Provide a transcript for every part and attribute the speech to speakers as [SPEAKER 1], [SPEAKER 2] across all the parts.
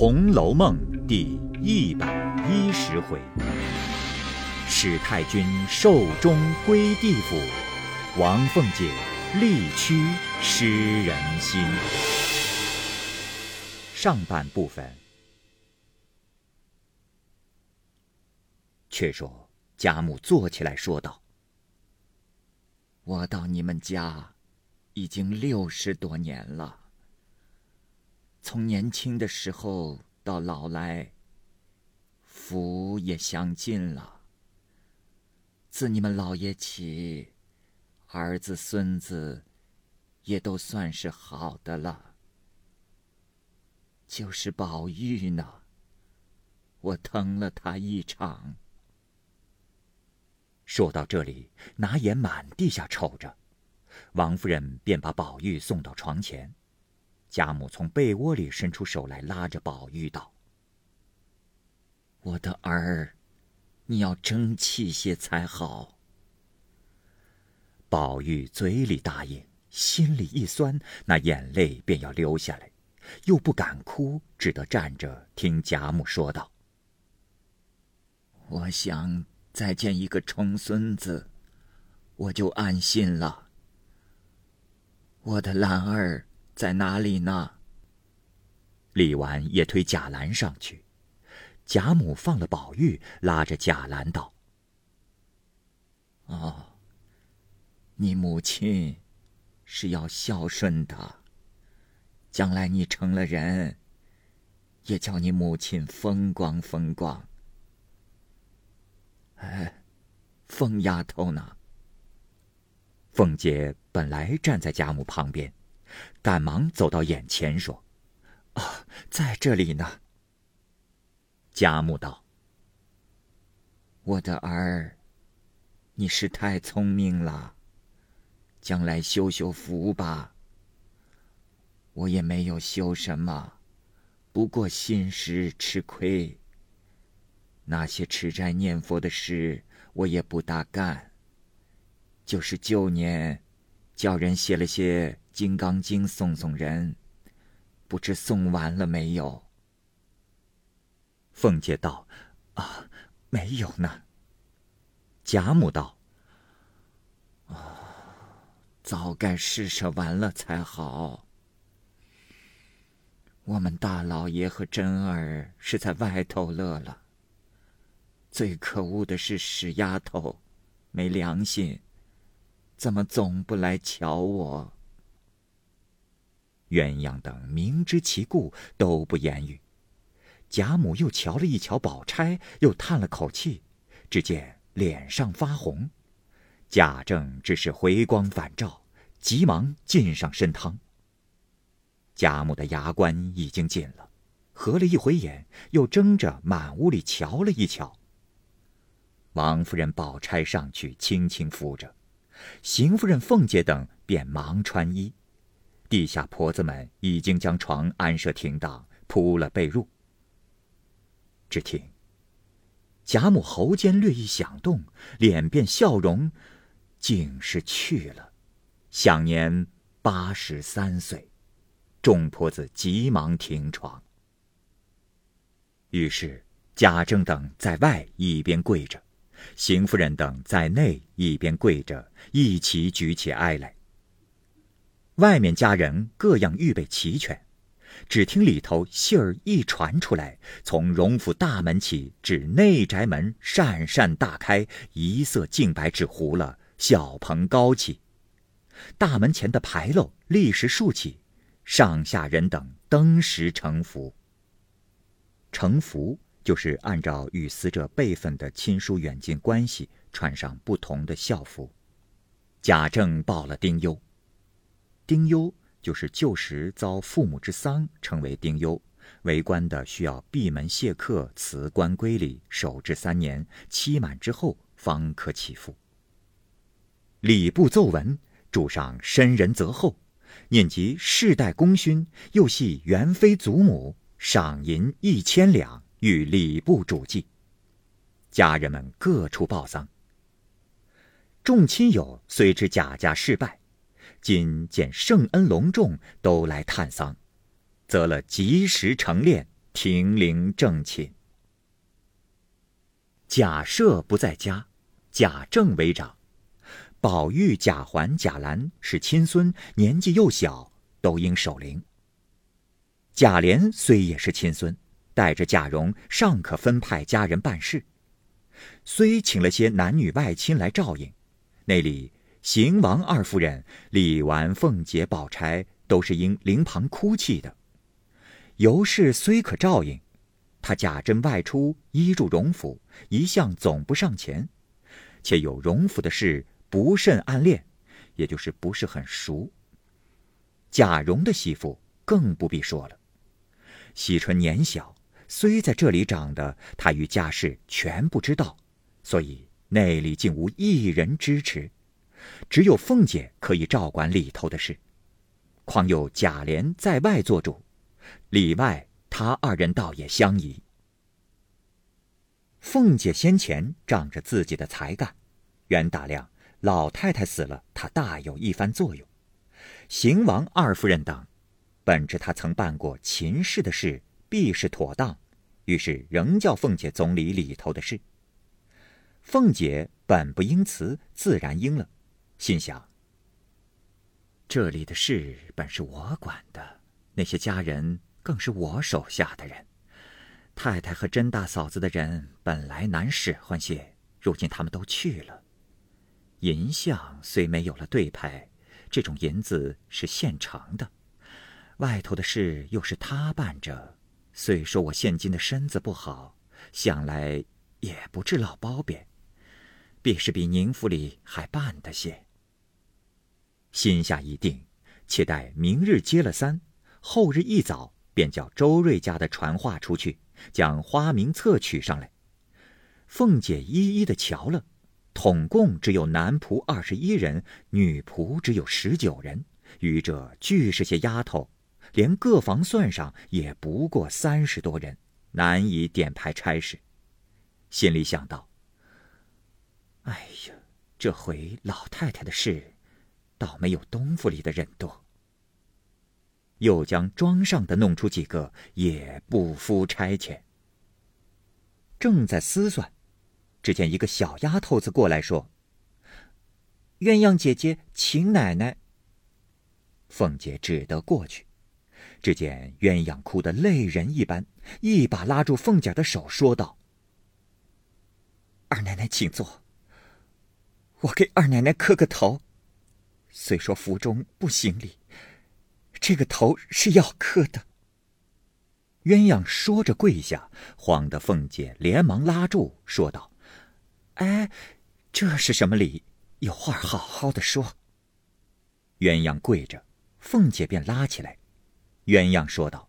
[SPEAKER 1] 红楼梦》第一百一十回：史太君寿终归地府，王凤姐力屈失人心。上半部分。却说贾母坐起来说道：“
[SPEAKER 2] 我到你们家已经六十多年了。”从年轻的时候到老来，福也享尽了。自你们老爷起，儿子孙子也都算是好的了。就是宝玉呢，我疼了他一场。
[SPEAKER 1] 说到这里，拿眼满地下瞅着，王夫人便把宝玉送到床前。贾母从被窝里伸出手来，拉着宝玉道：“
[SPEAKER 2] 我的儿，你要争气些才好。”
[SPEAKER 1] 宝玉嘴里答应，心里一酸，那眼泪便要流下来，又不敢哭，只得站着听贾母说道：“
[SPEAKER 2] 我想再见一个重孙子，我就安心了。我的兰儿。”在哪里呢？
[SPEAKER 1] 李纨也推贾兰上去，贾母放了宝玉，拉着贾兰道：“
[SPEAKER 2] 哦，你母亲是要孝顺的，将来你成了人，也叫你母亲风光风光。哎，凤丫头呢？”
[SPEAKER 1] 凤姐本来站在贾母旁边。赶忙走到眼前说：“
[SPEAKER 2] 啊，在这里呢。”
[SPEAKER 1] 贾母道：“
[SPEAKER 2] 我的儿，你是太聪明了，将来修修福吧。我也没有修什么，不过心时吃亏。那些吃斋念佛的事，我也不大干。就是旧年，叫人写了些。”《金刚经》送送人，不知送完了没有？
[SPEAKER 1] 凤姐道：“啊，没有呢。”贾母道：“
[SPEAKER 2] 啊，早该施舍完了才好。我们大老爷和珍儿是在外头乐了。最可恶的是史丫头，没良心，怎么总不来瞧我？”
[SPEAKER 1] 鸳鸯等明知其故，都不言语。贾母又瞧了一瞧宝钗，又叹了口气，只见脸上发红。贾政只是回光返照，急忙进上参汤。贾母的牙关已经紧了，合了一回眼，又睁着满屋里瞧了一瞧。王夫人、宝钗上去轻轻扶着，邢夫人、凤姐等便忙穿衣。地下婆子们已经将床安设停当，铺了被褥。只听贾母喉间略一响动，脸变笑容，竟是去了，享年八十三岁。众婆子急忙停床。于是贾政等在外一边跪着，邢夫人等在内一边跪着，一齐举起哀来。外面家人各样预备齐全，只听里头信儿一传出来，从荣府大门起至内宅门扇扇大开，一色净白纸糊了，小棚高起，大门前的牌楼立时竖起，上下人等登时成福。成福就是按照与死者辈分的亲疏远近关系，穿上不同的校服。贾政报了丁忧。丁忧就是旧时遭父母之丧，称为丁忧。为官的需要闭门谢客，辞官归里，守制三年，期满之后方可起复。礼部奏文，主上深仁泽厚，念及世代功勋，又系元妃祖母，赏银一千两，与礼部主祭。家人们各处报丧。众亲友虽知贾家失败。今见圣恩隆重，都来探丧，择了吉时成殓，停灵正寝。贾赦不在家，贾政为长。宝玉、贾环、贾兰是亲孙，年纪又小，都应守灵。贾琏虽也是亲孙，带着贾蓉尚可分派家人办事。虽请了些男女外亲来照应，那里邢王二夫人、李纨、凤姐、宝钗都是因灵旁哭泣的。尤氏虽可照应，他贾珍外出依住荣府，一向总不上前，且有荣府的事。不甚暗恋，也就是不是很熟。贾蓉的媳妇更不必说了。惜春年小，虽在这里长的，她与家事全不知道，所以内里竟无一人支持，只有凤姐可以照管里头的事。况有贾琏在外做主，里外他二人倒也相宜。凤姐先前仗着自己的才干，原打量。老太太死了，他大有一番作用。邢王二夫人等，本知他曾办过秦氏的事，必是妥当，于是仍叫凤姐总理里头的事。凤姐本不应辞，自然应了，心想：这里的事本是我管的，那些家人更是我手下的人。太太和甄大嫂子的人本来难使唤些，如今他们都去了。银相虽没有了对牌，这种银子是现成的。外头的事又是他办着，虽说我现今的身子不好，想来也不至老包贬，必是比宁府里还办得些。心下已定，且待明日接了三，后日一早便叫周瑞家的传话出去，将花名册取上来。凤姐一一的瞧了。统共只有男仆二十一人，女仆只有十九人，余者俱是些丫头，连各房算上也不过三十多人，难以点派差事。心里想到：“哎呀，这回老太太的事，倒没有东府里的人多。”又将庄上的弄出几个，也不敷差遣。正在思算。只见一个小丫头子过来说：“鸳鸯姐姐，请奶奶。”凤姐只得过去。只见鸳鸯哭得泪人一般，一把拉住凤姐的手，说道：“二奶奶，请坐。我给二奶奶磕个头。虽说府中不行礼，这个头是要磕的。”鸳鸯说着跪下，慌得凤姐连忙拉住，说道。哎，这是什么礼？有话好好的说。鸳鸯跪着，凤姐便拉起来。鸳鸯说道：“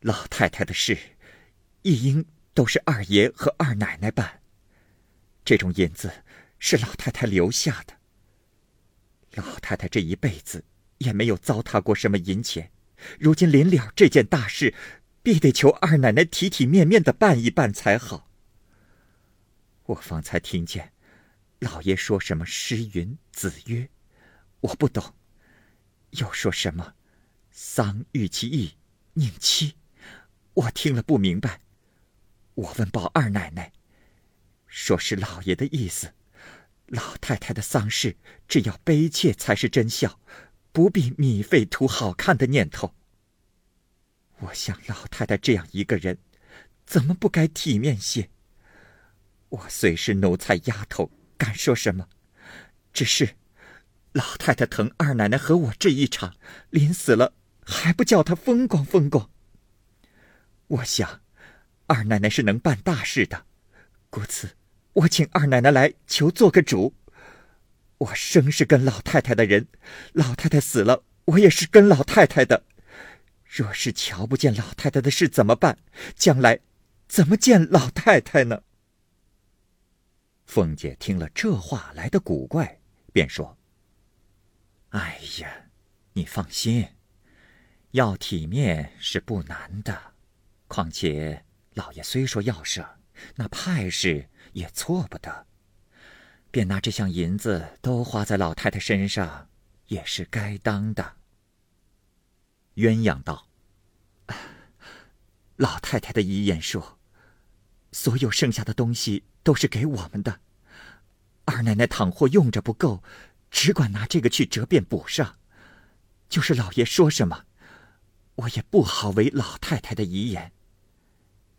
[SPEAKER 1] 老太太的事，一应都是二爷和二奶奶办。这种银子是老太太留下的。老太太这一辈子也没有糟蹋过什么银钱，如今临了这件大事，必得求二奶奶体体面面的办一办才好。”我方才听见，老爷说什么“诗云子曰”，我不懂；又说什么“丧欲其意，宁妻”，我听了不明白。我问宝二奶奶，说是老爷的意思，老太太的丧事只要悲切才是真孝，不必米费图好看的念头。我想老太太这样一个人，怎么不该体面些？我虽是奴才丫头，敢说什么？只是老太太疼二奶奶和我这一场，临死了还不叫她风光风光。我想，二奶奶是能办大事的，故此我请二奶奶来求做个主。我生是跟老太太的人，老太太死了，我也是跟老太太的。若是瞧不见老太太的事怎么办？将来怎么见老太太呢？凤姐听了这话来的古怪，便说：“哎呀，你放心，要体面是不难的。况且老爷虽说要舍，那派事也错不得。便拿这项银子都花在老太太身上，也是该当的。”鸳鸯道：“老太太的遗言说，所有剩下的东西都是给我们的。二奶奶倘或用着不够，只管拿这个去折变补上。就是老爷说什么，我也不好违老太太的遗言。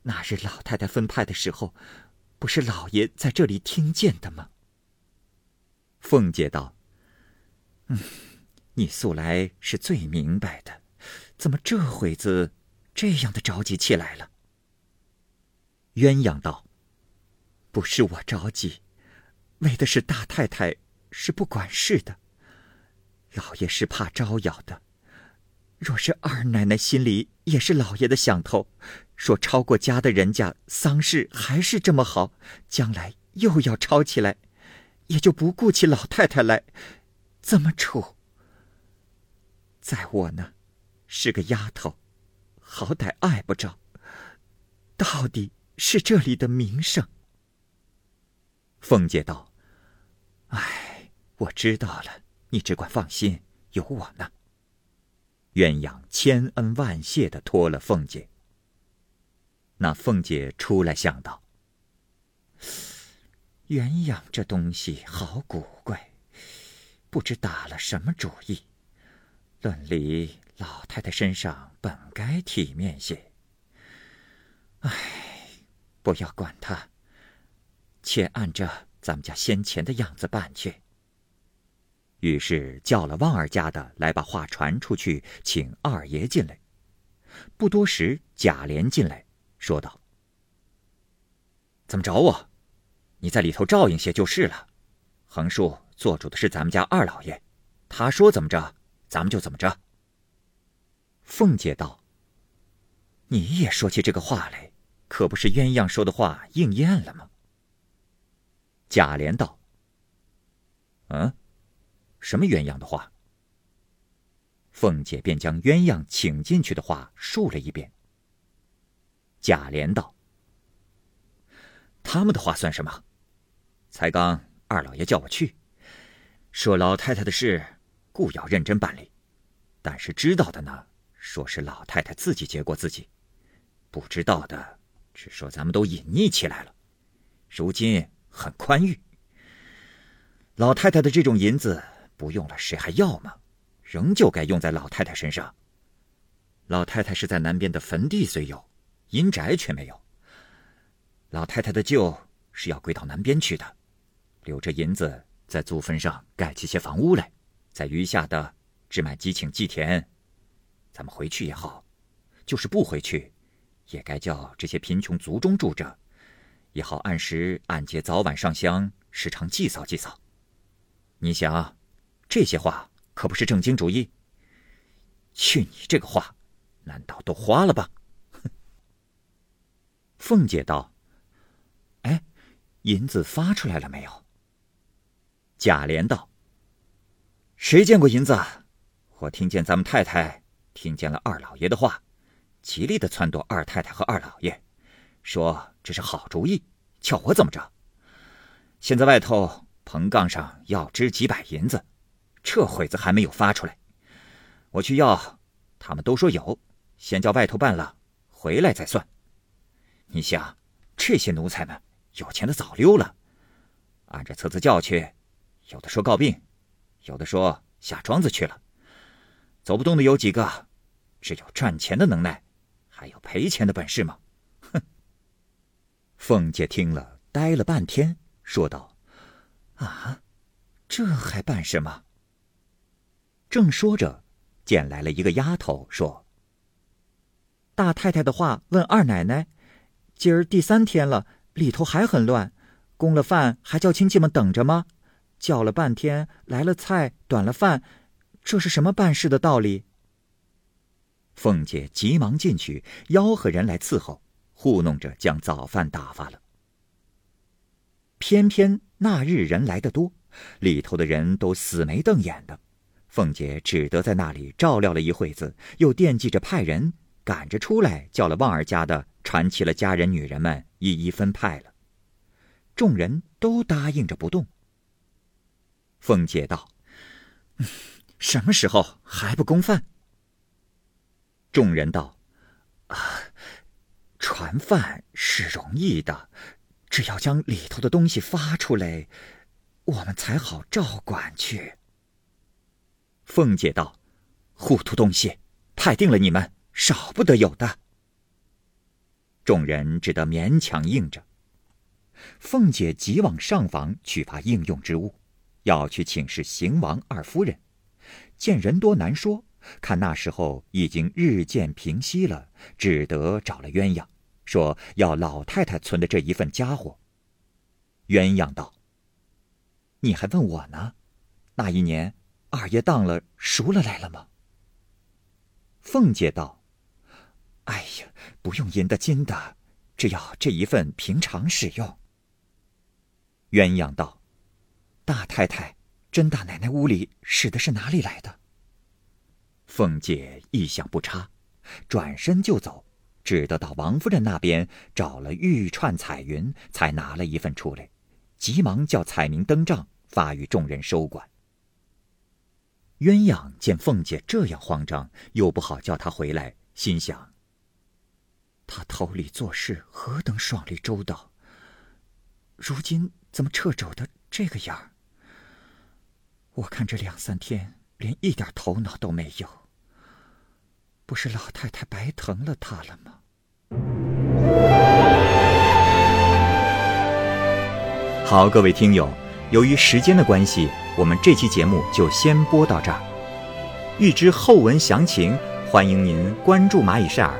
[SPEAKER 1] 那日老太太分派的时候，不是老爷在这里听见的吗？凤姐道：“嗯，你素来是最明白的，怎么这会子这样的着急起来了？”鸳鸯道：“不是我着急。”为的是大太太是不管事的，老爷是怕招摇的。若是二奶奶心里也是老爷的想头，说抄过家的人家丧事还是这么好，将来又要抄起来，也就不顾起老太太来，怎么处？在我呢，是个丫头，好歹碍不着，到底是这里的名声。凤姐道。哎，我知道了，你只管放心，有我呢。鸳鸯千恩万谢的托了凤姐。那凤姐出来想到，鸳鸯这东西好古怪，不知打了什么主意。论理，老太太身上本该体面些。哎，不要管他，且按着。咱们家先前的样子办去。于是叫了旺儿家的来，把话传出去，请二爷进来。不多时，贾琏进来，说道：“怎么找我？你在里头照应些就是了。横竖做主的是咱们家二老爷，他说怎么着，咱们就怎么着。”凤姐道：“你也说起这个话来，可不是鸳鸯说的话应验了吗？”贾琏道：“嗯，什么鸳鸯的话？”凤姐便将鸳鸯请进去的话述了一遍。贾琏道：“他们的话算什么？才刚二老爷叫我去，说老太太的事，故要认真办理。但是知道的呢，说是老太太自己结过自己；不知道的，只说咱们都隐匿起来了。如今。”很宽裕。老太太的这种银子不用了，谁还要吗？仍旧该用在老太太身上。老太太是在南边的坟地虽有，阴宅却没有。老太太的旧是要归到南边去的，留着银子在祖坟上盖起些房屋来，在余下的只买鸡请祭田。咱们回去也好，就是不回去，也该叫这些贫穷族中住着。也好按时按节早晚上香，时常祭扫祭扫。你想，这些话可不是正经主意。去你这个话，难道都花了吧？凤姐道：“哎，银子发出来了没有？”贾琏道：“谁见过银子？我听见咱们太太听见了二老爷的话，极力的撺掇二太太和二老爷。”说这是好主意，叫我怎么着？现在外头棚杠上要支几百银子，这会子还没有发出来。我去要，他们都说有，先叫外头办了，回来再算。你想，这些奴才们有钱的早溜了，按着册子叫去，有的说告病，有的说下庄子去了，走不动的有几个，只有赚钱的能耐，还有赔钱的本事吗？哼凤姐听了，呆了半天，说道：“啊，这还办什么？”正说着，见来了一个丫头，说：“大太太的话问二奶奶，今儿第三天了，里头还很乱，供了饭还叫亲戚们等着吗？叫了半天，来了菜，短了饭，这是什么办事的道理？”凤姐急忙进去吆喝人来伺候。糊弄着将早饭打发了。偏偏那日人来的多，里头的人都死眉瞪眼的，凤姐只得在那里照料了一会子，又惦记着派人赶着出来，叫了旺儿家的传齐了家人女人们，一一分派了。众人都答应着不动。凤姐道：“什么时候还不供饭？”众人道：“啊。”传饭是容易的，只要将里头的东西发出来，我们才好照管去。”凤姐道：“糊涂东西，派定了你们，少不得有的。”众人只得勉强应着。凤姐急往上房去发应用之物，要去请示邢王二夫人。见人多难说，看那时候已经日渐平息了，只得找了鸳鸯，说要老太太存的这一份家伙。鸳鸯道：“你还问我呢？那一年二爷当了赎了来了吗？”凤姐道：“哎呀，不用银的金的，只要这一份平常使用。”鸳鸯道：“大太太、甄大奶奶屋里使的是哪里来的？”凤姐一想不差，转身就走，只得到王夫人那边找了玉串彩云，才拿了一份出来，急忙叫彩明登帐，发与众人收管。鸳鸯见凤姐这样慌张，又不好叫她回来，心想：他头里做事何等爽利周到，如今。怎么掣肘的这个样儿？我看这两三天连一点头脑都没有，不是老太太白疼了他了吗？好，各位听友，由于时间的关系，我们这期节目就先播到这儿。欲知后文详情，欢迎您关注蚂蚁晒尔，